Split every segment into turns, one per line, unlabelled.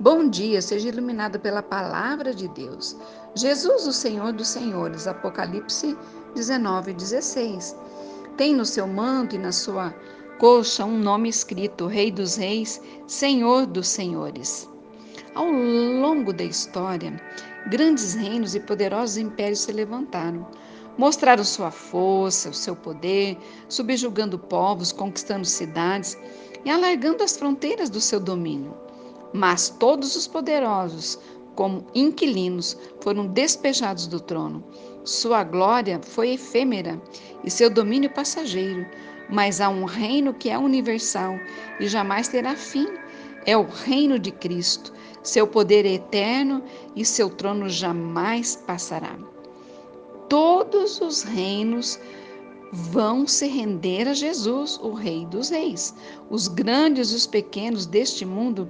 Bom dia, seja iluminado pela palavra de Deus. Jesus, o Senhor dos Senhores, Apocalipse 19, 16. Tem no seu manto e na sua coxa um nome escrito: Rei dos Reis, Senhor dos Senhores. Ao longo da história, grandes reinos e poderosos impérios se levantaram. Mostraram sua força, o seu poder, subjugando povos, conquistando cidades e alargando as fronteiras do seu domínio. Mas todos os poderosos, como inquilinos, foram despejados do trono. Sua glória foi efêmera e seu domínio passageiro, mas há um reino que é universal e jamais terá fim. É o reino de Cristo. Seu poder é eterno e seu trono jamais passará. Todos os reinos vão se render a Jesus, o Rei dos Reis. Os grandes e os pequenos deste mundo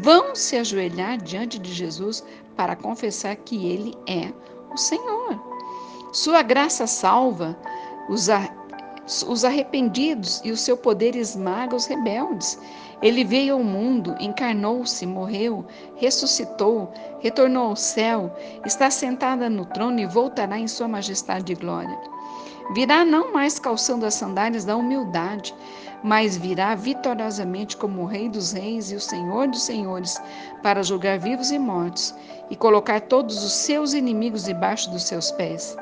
vão se ajoelhar diante de Jesus para confessar que Ele é o Senhor. Sua graça salva os, os arrependidos e o seu poder esmaga os rebeldes. Ele veio ao mundo, encarnou-se, morreu, ressuscitou, retornou ao céu, está sentada no trono e voltará em sua majestade e glória. Virá não mais calçando as sandálias da humildade, mas virá vitoriosamente como o Rei dos Reis e o Senhor dos Senhores, para julgar vivos e mortos e colocar todos os seus inimigos debaixo dos seus pés.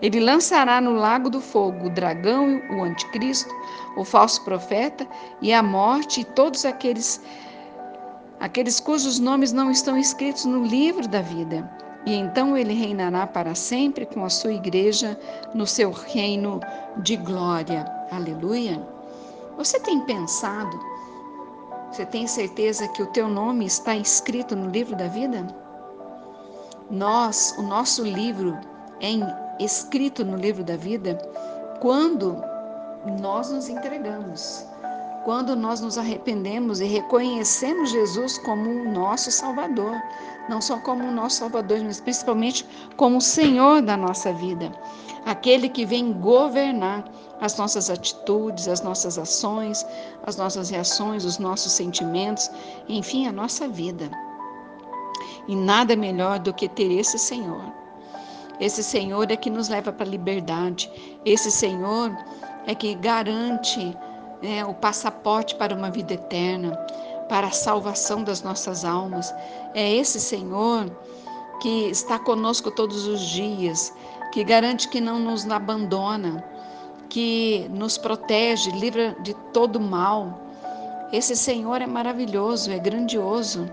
Ele lançará no lago do fogo o dragão, o anticristo, o falso profeta e a morte e todos aqueles aqueles cujos nomes não estão escritos no livro da vida. E então ele reinará para sempre com a sua igreja no seu reino de glória. Aleluia. Você tem pensado? Você tem certeza que o teu nome está escrito no livro da vida? Nós, o nosso livro é escrito no livro da vida quando nós nos entregamos quando nós nos arrependemos e reconhecemos Jesus como o nosso Salvador, não só como o nosso Salvador, mas principalmente como o Senhor da nossa vida, aquele que vem governar as nossas atitudes, as nossas ações, as nossas reações, os nossos sentimentos, enfim, a nossa vida. E nada melhor do que ter esse Senhor. Esse Senhor é que nos leva para a liberdade. Esse Senhor é que garante né, o passaporte para uma vida eterna, para a salvação das nossas almas. É esse Senhor que está conosco todos os dias, que garante que não nos abandona, que nos protege, livra de todo mal. Esse Senhor é maravilhoso, é grandioso.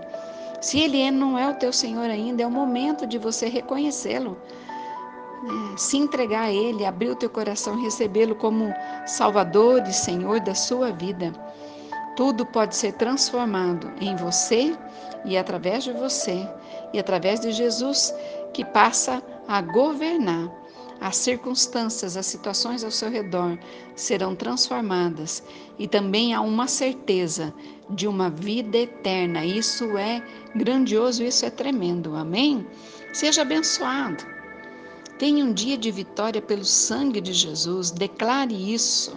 Se Ele é, não é o teu Senhor ainda, é o momento de você reconhecê-lo é, se entregar a Ele, abrir o teu coração, recebê-lo como Salvador e Senhor da sua vida. Tudo pode ser transformado em você e através de você e através de Jesus que passa a governar. As circunstâncias, as situações ao seu redor serão transformadas e também há uma certeza de uma vida eterna. Isso é grandioso, isso é tremendo. Amém? Seja abençoado. Tenha um dia de vitória pelo sangue de Jesus. Declare isso.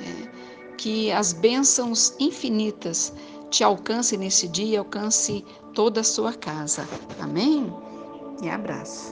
É, que as bênçãos infinitas te alcancem nesse dia, alcance toda a sua casa. Amém? E abraço.